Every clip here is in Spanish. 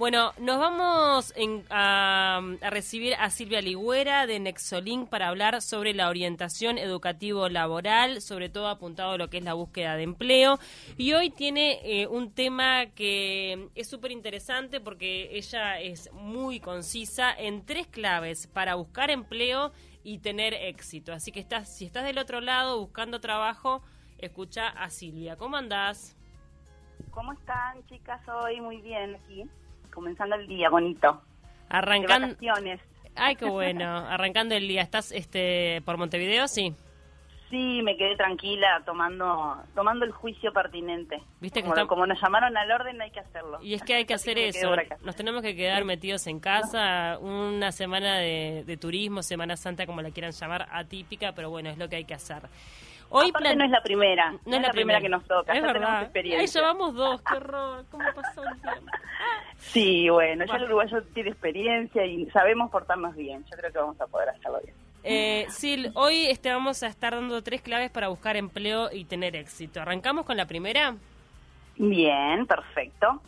Bueno, nos vamos a, recibir a Silvia Ligüera de Nexolink para hablar sobre la orientación educativo-laboral, sobre todo apuntado a lo que es la búsqueda de empleo. Y hoy tiene eh, un tema que es súper interesante porque ella es muy concisa en tres claves para buscar empleo y tener éxito. Así que estás, si estás del otro lado buscando trabajo, escucha a Silvia. ¿Cómo andás? ¿Cómo están, chicas? Hoy muy bien aquí comenzando el día bonito. Arrancando. Ay, qué bueno. Arrancando el día. ¿Estás este por Montevideo? Sí. Sí, me quedé tranquila tomando tomando el juicio pertinente. ¿Viste que como, nos llamaron al orden hay que hacerlo. Y es que hay que hacer eso. Nos tenemos que quedar metidos en casa una semana de, de turismo, Semana Santa como la quieran llamar, atípica, pero bueno, es lo que hay que hacer. Hoy no es la primera, no, es la primera, que nos toca. Es verdad. Ahí llevamos dos, qué horror, ¿cómo pasó el tiempo? Sí, bueno, ya el uruguayo tiene experiencia y sabemos portarnos bien. Yo creo que vamos a poder hacerlo bien. Eh, Sil, hoy este, vamos a estar dando tres claves para buscar empleo y tener éxito. ¿Arrancamos con la primera? Bien, perfecto.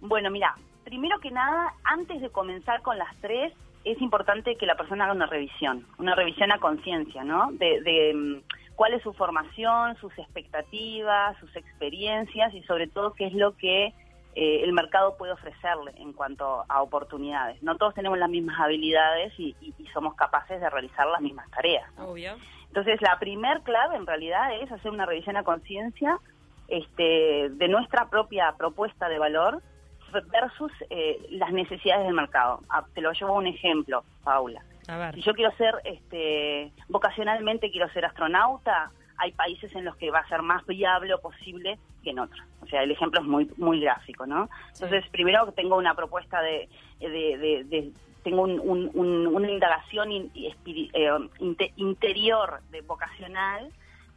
Bueno, mira, primero que nada, antes de comenzar con las tres, es importante que la persona haga una revisión, una revisión a conciencia, ¿no? De, de mm, cuál es su formación, sus expectativas, sus experiencias y sobre todo qué es lo que eh, el mercado puede ofrecerle en cuanto a oportunidades. No todos tenemos las mismas habilidades y, somos capaces de realizar las mismas tareas. Obvio. Entonces, la primer clave en realidad es hacer una revisión a conciencia este, de nuestra propia propuesta de valor versus eh, las necesidades del mercado. Ah, te lo llevo a un ejemplo, Paula. Si yo quiero ser, este, vocacionalmente quiero ser astronauta, hay países en los que va a ser más viable o posible que en otros. O sea, el ejemplo es muy muy gráfico, ¿no? Entonces, primero tengo una propuesta de, de, tengo una indagación eh, interior de vocacional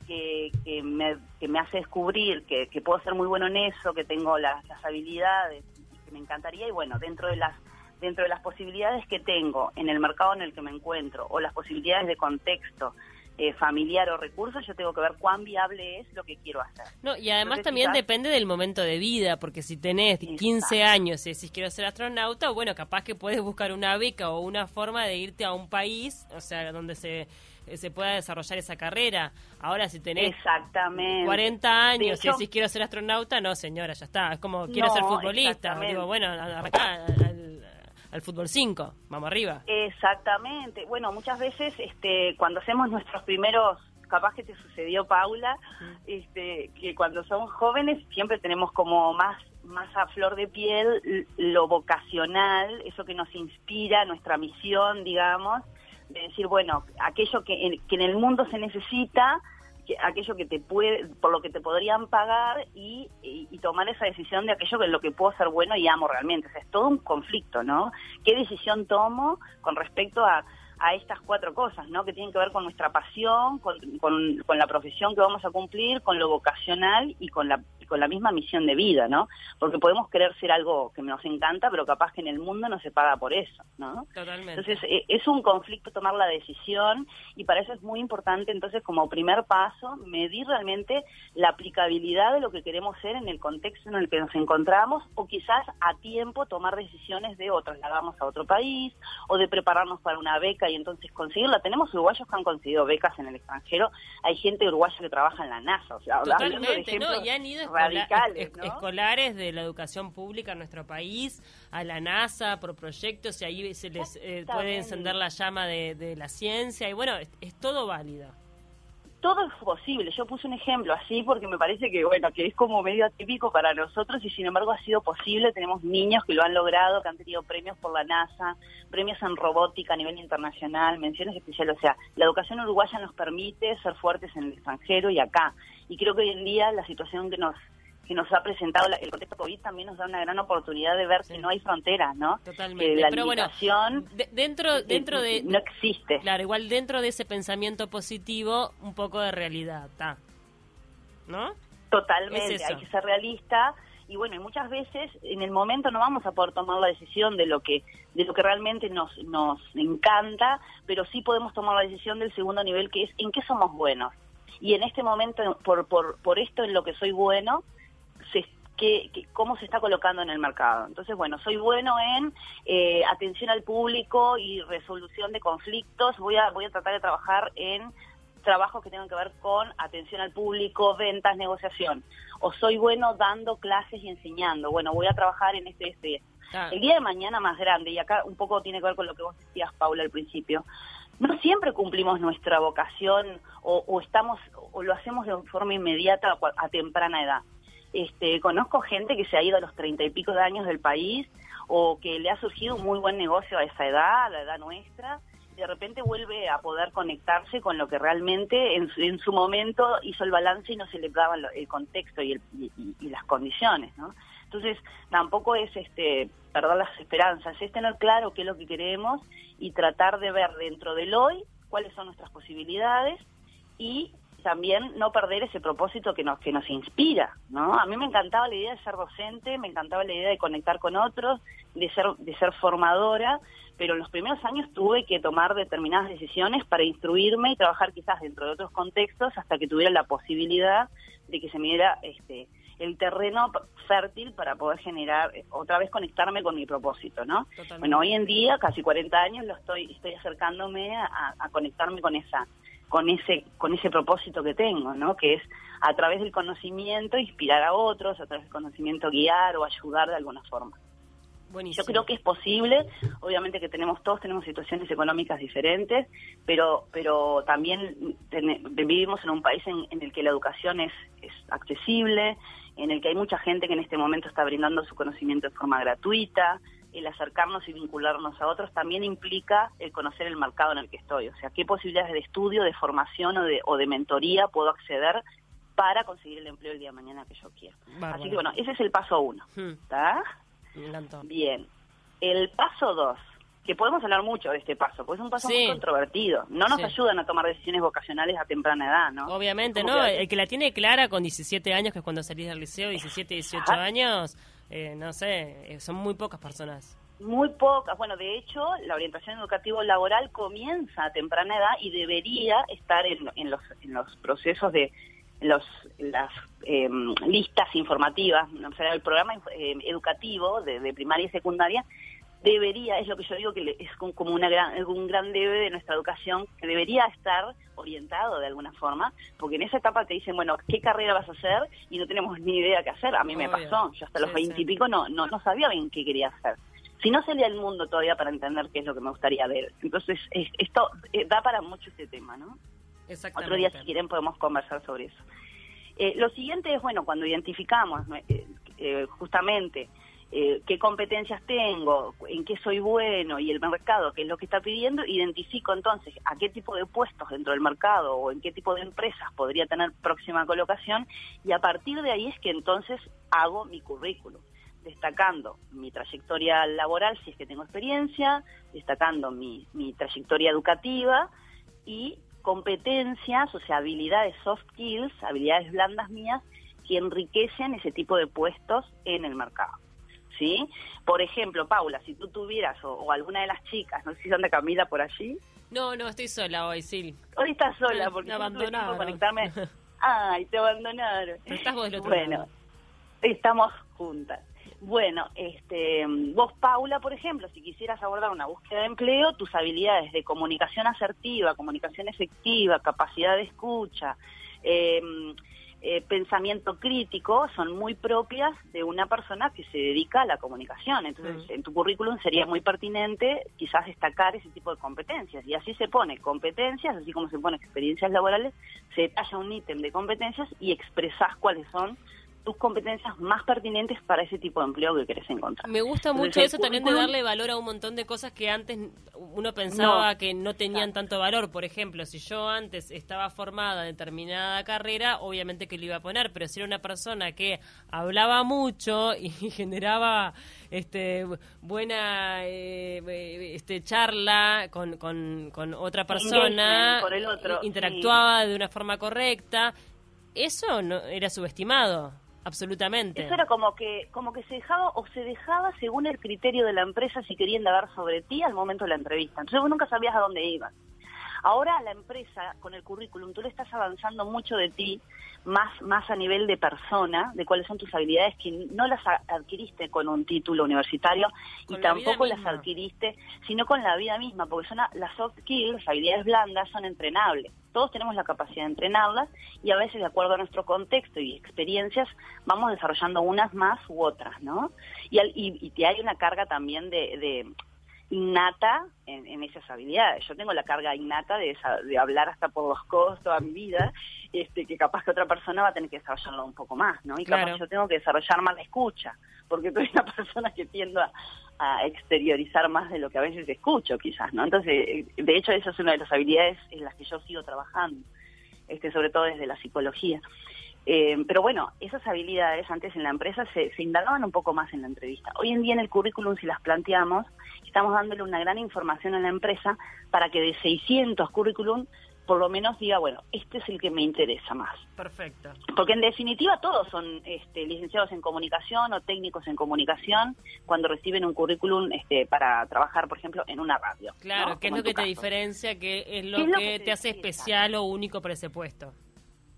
que, que, me, que me hace descubrir que, que puedo ser muy bueno en eso, que tengo las, las habilidades y que me encantaría. Y bueno, dentro de las dentro de las posibilidades que tengo en el mercado en el que me encuentro o las posibilidades de contexto eh, familiar o recursos, yo tengo que ver cuán viable es lo que quiero hacer. No, y además también depende del momento de vida, porque si tenés 15 años y decís quiero ser astronauta, bueno, capaz que puedes buscar una beca o una forma de irte a un país, o sea, donde se se pueda desarrollar esa carrera. Ahora, si tenés Exactamente. 40 años y decís quiero ser astronauta, no, señora, ya está. Es como quiero ser futbolista. Digo, bueno, acá, al fútbol 5, vamos arriba. Exactamente. Bueno, muchas veces este, cuando hacemos nuestros primeros capaz que te sucedió Paula, este, que cuando somos jóvenes siempre tenemos como más más a flor de piel lo vocacional, eso que nos inspira, nuestra misión, digamos, de decir, bueno, aquello que que en el mundo se necesita, aquello que te puede, por lo que te podrían pagar y, tomar esa decisión de aquello que es lo que puedo ser bueno y amo realmente. O sea, es todo un conflicto, ¿no? ¿Qué decisión tomo con respecto a, a estas cuatro cosas, ¿no? Que tienen que ver con nuestra pasión, con, con, la profesión que vamos a cumplir, con lo vocacional y con la, con la misma misión de vida, ¿no? Porque podemos querer ser algo que nos encanta, pero capaz que en el mundo no se paga por eso, ¿no? Totalmente. Entonces, e, es un conflicto tomar la decisión y para eso es muy importante, entonces, como primer paso, medir realmente la aplicabilidad de lo que queremos ser en el contexto en el que nos encontramos o quizás a tiempo tomar decisiones de o trasladamos a otro país o de prepararnos para una beca y entonces conseguirla. Tenemos uruguayos que han conseguido becas en el extranjero, hay gente uruguaya que trabaja en la NASA, o sea, Totalmente, ¿no? Y han ido radicales, escolares de la educación pública en nuestro país, a la NASA por proyectos y ahí se les eh, puede encender la llama de, de, la ciencia y bueno, es todo válido todo es posible. Yo puse un ejemplo así porque me parece que, bueno, que es como medio atípico para nosotros y sin embargo ha sido posible. Tenemos niños que lo han logrado, que han tenido premios por la NASA, premios en robótica a nivel internacional, menciones especiales. O sea, la educación uruguaya nos permite ser fuertes en el extranjero y acá. Y creo que hoy en día la situación que nos que nos ha presentado el contexto COVID también nos da una gran oportunidad de ver que no hay fronteras, ¿no? Totalmente. la Pero bueno, dentro, dentro de... No existe. Claro, igual dentro de ese pensamiento positivo, un poco de realidad, ¿está? ¿No? Totalmente, hay que ser realista y bueno, y muchas veces en el momento no vamos a poder tomar la decisión de lo que de lo que realmente nos nos encanta, pero sí podemos tomar la decisión del segundo nivel que es en qué somos buenos. Y en este momento por por por esto en lo que soy bueno, que, cómo se está colocando en el mercado. Entonces, bueno, soy bueno en eh, atención al público y resolución de conflictos. Voy a, voy a tratar de trabajar en trabajos que tengan que ver con atención al público, ventas, negociación. O soy bueno dando clases y enseñando. Bueno, voy a trabajar en este, este. El día de mañana más grande, y acá un poco tiene que ver con lo que vos decías, Paula, al principio, no siempre cumplimos nuestra vocación o, estamos o lo hacemos de forma inmediata a, temprana edad. Este, conozco gente que se ha ido a los treinta y pico de años del país o que le ha surgido un muy buen negocio a esa edad, a la edad nuestra, y de repente vuelve a poder conectarse con lo que realmente en su, momento hizo el balance y no se le daba el contexto y, y las condiciones, ¿no? Entonces, tampoco es este perder las esperanzas, es tener claro qué es lo que queremos y tratar de ver dentro del hoy cuáles son nuestras posibilidades y también no perder ese propósito que nos que nos inspira, ¿no? A mí me encantaba la idea de ser docente, me encantaba la idea de conectar con otros, de ser de ser formadora, pero en los primeros años tuve que tomar determinadas decisiones para instruirme y trabajar quizás dentro de otros contextos hasta que tuviera la posibilidad de que se me diera este el terreno fértil para poder generar, eh, otra vez conectarme con mi propósito, ¿no? Bueno, hoy en día, casi 40 años, lo estoy, estoy acercándome a, conectarme con esa con ese con ese propósito que tengo, ¿no? Que es a través del conocimiento inspirar a otros, a través del conocimiento guiar o ayudar de alguna forma. Yo creo que es posible, obviamente que tenemos todos tenemos situaciones económicas diferentes, pero pero también vivimos en un país en, en, el que la educación es, es accesible, en el que hay mucha gente que en este momento está brindando su conocimiento de forma gratuita, el acercarnos y vincularnos a otros también implica el conocer el mercado en el que estoy, o sea, qué posibilidades de estudio, de formación o de, o de mentoría puedo acceder para conseguir el empleo el día de mañana que yo quiero. Así que bueno, ese es el paso uno. Hmm. ¿Está? Bien. El paso dos, que podemos hablar mucho de este paso, porque es un paso muy controvertido. No nos ayudan a tomar decisiones vocacionales a temprana edad, ¿no? Obviamente, ¿no? El que la tiene clara con 17 años, que es cuando salís del liceo, 17, 18 años, eh, no sé, eh, son muy pocas personas. Muy pocas. Bueno, de hecho, la orientación educativa laboral comienza a temprana edad y debería estar en, los, en los procesos de los, las em, listas informativas, o sea, el programa em, educativo de primaria y secundaria debería, es lo que yo digo que es como una gran, un gran debe de nuestra educación, que debería estar orientado de alguna forma, porque en esa etapa te dicen, bueno, ¿qué carrera vas a hacer? Y no tenemos ni idea qué hacer. A mí me pasó, yo hasta los veintipico no, no, no sabía bien qué quería hacer. Si no salía el mundo todavía para entender qué es lo que me gustaría ver. Entonces, esto eh, da para mucho este tema, ¿no? Otro día, si quieren, podemos conversar sobre eso. Eh, lo siguiente es, bueno, cuando identificamos eh, justamente eh, qué competencias tengo, en qué soy bueno y el mercado, qué es lo que está pidiendo, identifico entonces a qué tipo de puestos dentro del mercado o en qué tipo de empresas podría tener próxima colocación y a partir de ahí es que entonces hago mi currículum destacando mi trayectoria laboral si es que tengo experiencia, destacando mi, mi trayectoria educativa y competencias, o sea, habilidades soft skills, habilidades blandas mías, que enriquecen ese tipo de puestos en el mercado. ¿Sí? Por ejemplo, Paula, si tú tuvieras, o, alguna de las chicas, no sé si anda Camila por allí. No, no, estoy sola hoy, sí. Hoy estás sola, porque me abandonaron. conectarme. Ay, te abandonaron. estás vos del otro Bueno, estamos juntas. Bueno, este, vos, Paula, por ejemplo, si quisieras abordar una búsqueda de empleo, tus habilidades de comunicación asertiva, comunicación efectiva, capacidad de escucha, eh, eh, pensamiento crítico son muy propias de una persona que se dedica a la comunicación. Entonces, mm. en tu currículum sería muy pertinente quizás destacar ese tipo de competencias. Y así se pone competencias, así como se pone experiencias laborales, se detalla un ítem de competencias y expresas cuáles son tus competencias más pertinentes para ese tipo de empleo que querés encontrar. Me gusta mucho eso también de darle valor a un montón de cosas que antes uno pensaba que no tenían tanto valor. Por ejemplo, si yo antes estaba formada en determinada carrera, obviamente que lo iba a poner, pero si era una persona que hablaba mucho y generaba este buena eh, este charla con, con, con otra persona, interactuaba de una forma correcta, eso no era subestimado. Absolutamente. Eso era como que, como que se dejaba o se dejaba según el criterio de la empresa si querían indagar sobre ti al momento de la entrevista. Entonces vos nunca sabías a dónde ibas. Ahora la empresa, con el currículum, tú le estás avanzando mucho de ti, más, más a nivel de persona, de cuáles son tus habilidades que no las adquiriste con un título universitario y tampoco las adquiriste, sino con la vida misma, porque son las soft skills, las habilidades blandas, son entrenables. Todos tenemos la capacidad de entrenarlas y a veces de acuerdo a nuestro contexto y experiencias vamos desarrollando unas más u otras, ¿no? Y, y, y hay una carga también de innata en, esas habilidades. Yo tengo la carga innata de, de hablar hasta por los codos toda mi vida, este, que capaz que otra persona va a tener que desarrollarlo un poco más, ¿no? Y capaz yo tengo que desarrollar más la escucha, porque soy una persona que tiendo a, exteriorizar más de lo que a veces escucho, quizás, ¿no? Entonces, de hecho, esa es una de las habilidades en las que yo sigo trabajando, este, sobre todo desde la psicología. Eh, pero bueno, esas habilidades antes en la empresa se, se, indagaban un poco más en la entrevista. Hoy en día en el currículum, si las planteamos, estamos dándole una gran información a la empresa para que de 600 currículum por lo menos diga, bueno, este es el que me interesa más. Perfecto. Porque en definitiva todos son este, licenciados en comunicación o técnicos en comunicación cuando reciben un currículum este, para trabajar, por ejemplo, en una radio. Claro, ¿qué es lo que te diferencia? ¿Qué es lo, que, te hace especial o único para ese puesto?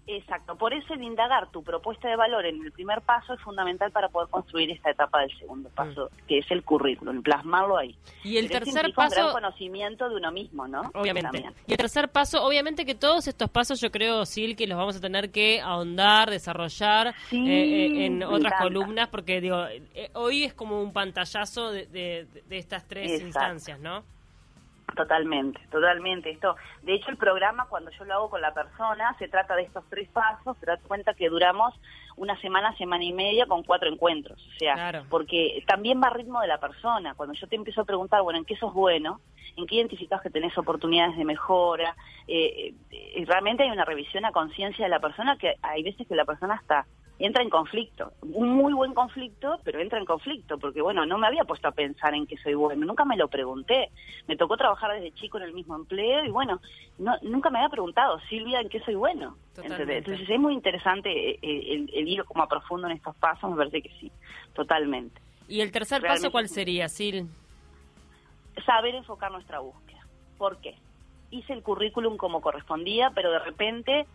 Exacto, por eso el indagar tu propuesta de valor en el primer paso es fundamental para poder construir esta etapa del segundo paso, mm. que es el currículum, plasmarlo ahí. Y el tercer paso... Un gran conocimiento de uno mismo, ¿no? Obviamente. Y el tercer paso, obviamente que todos estos pasos yo creo, Sil, que los vamos a tener que ahondar, desarrollar eh, eh, en otras columnas, porque digo, eh, hoy es como un pantallazo de, de, estas tres instancias, ¿no? Totalmente, totalmente. Esto, de hecho, el programa cuando yo lo hago con la persona se trata de estos tres pasos. Se da cuenta que duramos una semana, semana y media con cuatro encuentros. O sea, porque también va a ritmo de la persona. Cuando yo te empiezo a preguntar, bueno, ¿en qué sos bueno? ¿En qué identificas que tenés oportunidades de mejora? Eh, eh, realmente hay una revisión a conciencia de la persona que hay veces que la persona está entra en conflicto. Un muy buen conflicto, pero entra en conflicto, porque bueno, no me había puesto a pensar en que soy bueno, nunca me lo pregunté. Me tocó trabajar desde chico en el mismo empleo y bueno, no, nunca me había preguntado, Silvia, ¿en qué soy bueno? Entonces es muy interesante eh, eh, el, ir como a profundo en estos pasos, me parece que sí, totalmente. ¿Y el tercer paso cuál sería, Sil? Saber enfocar nuestra búsqueda. ¿Por qué? Hice el currículum como correspondía, pero de repente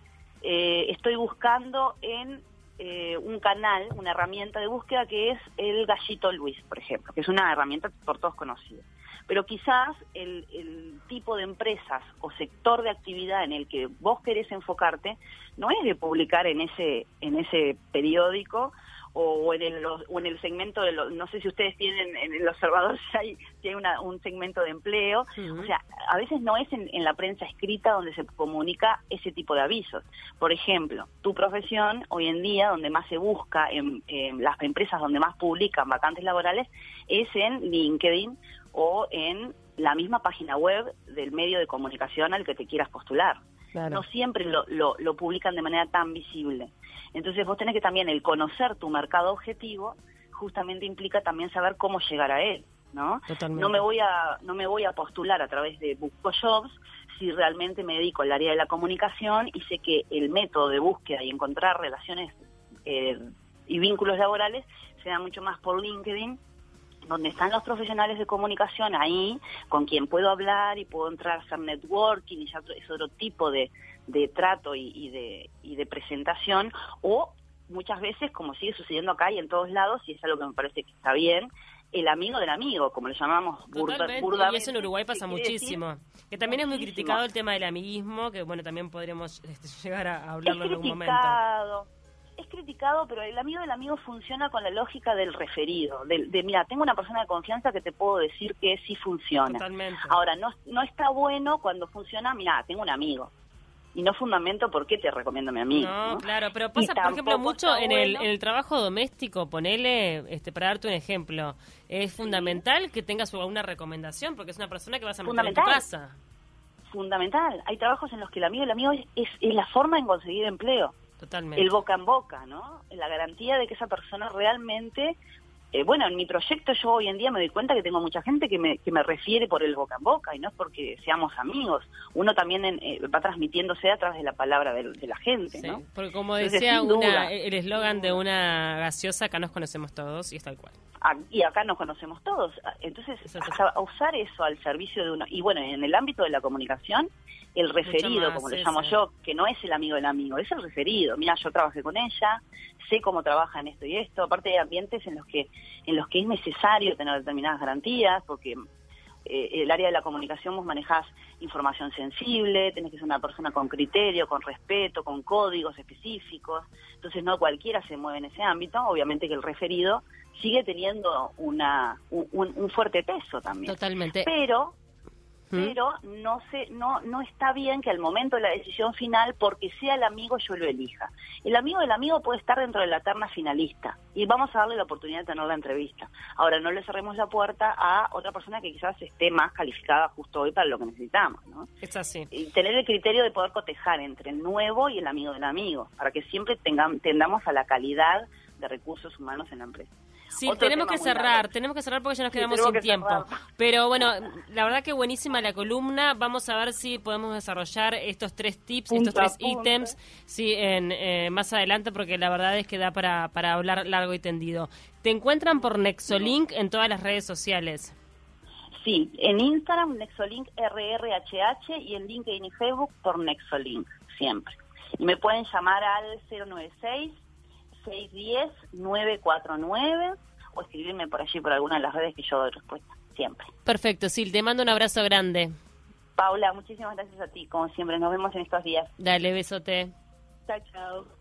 eh, estoy buscando en eh, un canal, una herramienta de búsqueda que es el Gallito Luis, por ejemplo, que es una herramienta por todos conocida. Pero quizás el, el, tipo de empresas o sector de actividad en el que vos querés enfocarte no es de publicar en ese, en ese periódico o en el, o en el segmento de los, no sé si ustedes tienen en el observador si hay, si hay una, un segmento de empleo, o sea, a veces no es en, en, la prensa escrita donde se comunica ese tipo de avisos. Por ejemplo, tu profesión hoy en día donde más se busca, en, en las empresas donde más publican vacantes laborales, es en LinkedIn o en la misma página web del medio de comunicación al que te quieras postular. No siempre lo, lo, lo publican de manera tan visible. Entonces vos tenés que también el conocer tu mercado objetivo justamente implica también saber cómo llegar a él, ¿no? No me voy a no me voy a postular a través de Busco Jobs si realmente me dedico al área de la comunicación y sé que el método de búsqueda y encontrar relaciones eh, y vínculos laborales se da mucho más por LinkedIn donde están los profesionales de comunicación ahí, con quien puedo hablar y puedo entrar a hacer networking y ya es otro tipo de, de trato y, de, y de presentación, o muchas veces, como sigue sucediendo acá y en todos lados, y es algo que me parece que está bien, el amigo del amigo, como le llamamos burda, Y eso en Uruguay pasa muchísimo. Que también es muy criticado el tema del amiguismo, que bueno, también podríamos este, llegar a hablarlo en algún momento es criticado, pero el amigo del amigo funciona con la lógica del referido, de, mira, tengo una persona de confianza que te puedo decir que sí funciona. Totalmente. Ahora, no, no está bueno cuando funciona, mira, tengo un amigo. Y no fundamento por qué te recomiendo a mi amigo. No, claro, pero pasa, por ejemplo, mucho en el, en el trabajo doméstico, ponele, este, para darte un ejemplo, es fundamental que tengas una recomendación, porque es una persona que vas a meter en tu casa. Fundamental. Hay trabajos en los que el amigo del amigo es, es la forma en conseguir empleo. Totalmente. El boca en boca, ¿no? La garantía de que esa persona realmente eh, bueno, en mi proyecto yo hoy en día me doy cuenta que tengo mucha gente que me, que me refiere por el boca en boca y no es porque seamos amigos. Uno también eh, va transmitiéndose a través de la palabra de, la gente, ¿no? Porque como decía una, el eslogan de una gaseosa, acá nos conocemos todos y es tal cual. y acá nos conocemos todos. Entonces, a, usar eso al servicio de uno. Y bueno, en el ámbito de la comunicación, el referido, como le llamo yo, que no es el amigo del amigo, es el referido. Mira, yo trabajé con ella, sé cómo trabaja en esto y esto. Aparte, hay ambientes en los que en los que es necesario tener determinadas garantías, porque eh, el área de la comunicación vos manejás información sensible, tenés que ser una persona con criterio, con respeto, con códigos específicos, entonces no cualquiera se mueve en ese ámbito, obviamente que el referido sigue teniendo una, un fuerte peso también. Totalmente. Pero pero no se, no, no está bien que al momento de la decisión final, porque sea el amigo, yo lo elija. El amigo del amigo puede estar dentro de la terna finalista y vamos a darle la oportunidad de tener la entrevista. Ahora, no le cerremos la puerta a otra persona que quizás esté más calificada justo hoy para lo que necesitamos, ¿no? Es así. Y tener el criterio de poder cotejar entre el nuevo y el amigo del amigo, para que siempre tengamos, tendamos a la calidad de recursos humanos en la empresa. Sí, tenemos que cerrar, tenemos que cerrar porque ya nos quedamos sin tiempo. Pero bueno, la verdad que buenísima la columna. Vamos a ver si podemos desarrollar estos tres tips, estos tres ítems, sí, en, eh, más adelante, porque la verdad es que da para, para hablar largo y tendido. Te encuentran por Nexolink en todas las redes sociales. Sí, en Instagram Nexolink RRHH y en LinkedIn y Facebook por Nexolink, siempre. Y me pueden llamar al 096 610-949 o escribirme por allí por alguna de las redes que yo doy respuesta, siempre. Perfecto, Sil, te mando un abrazo grande. Paula, muchísimas gracias a ti, como siempre, nos vemos en estos días. Dale, besote. Chao, chao.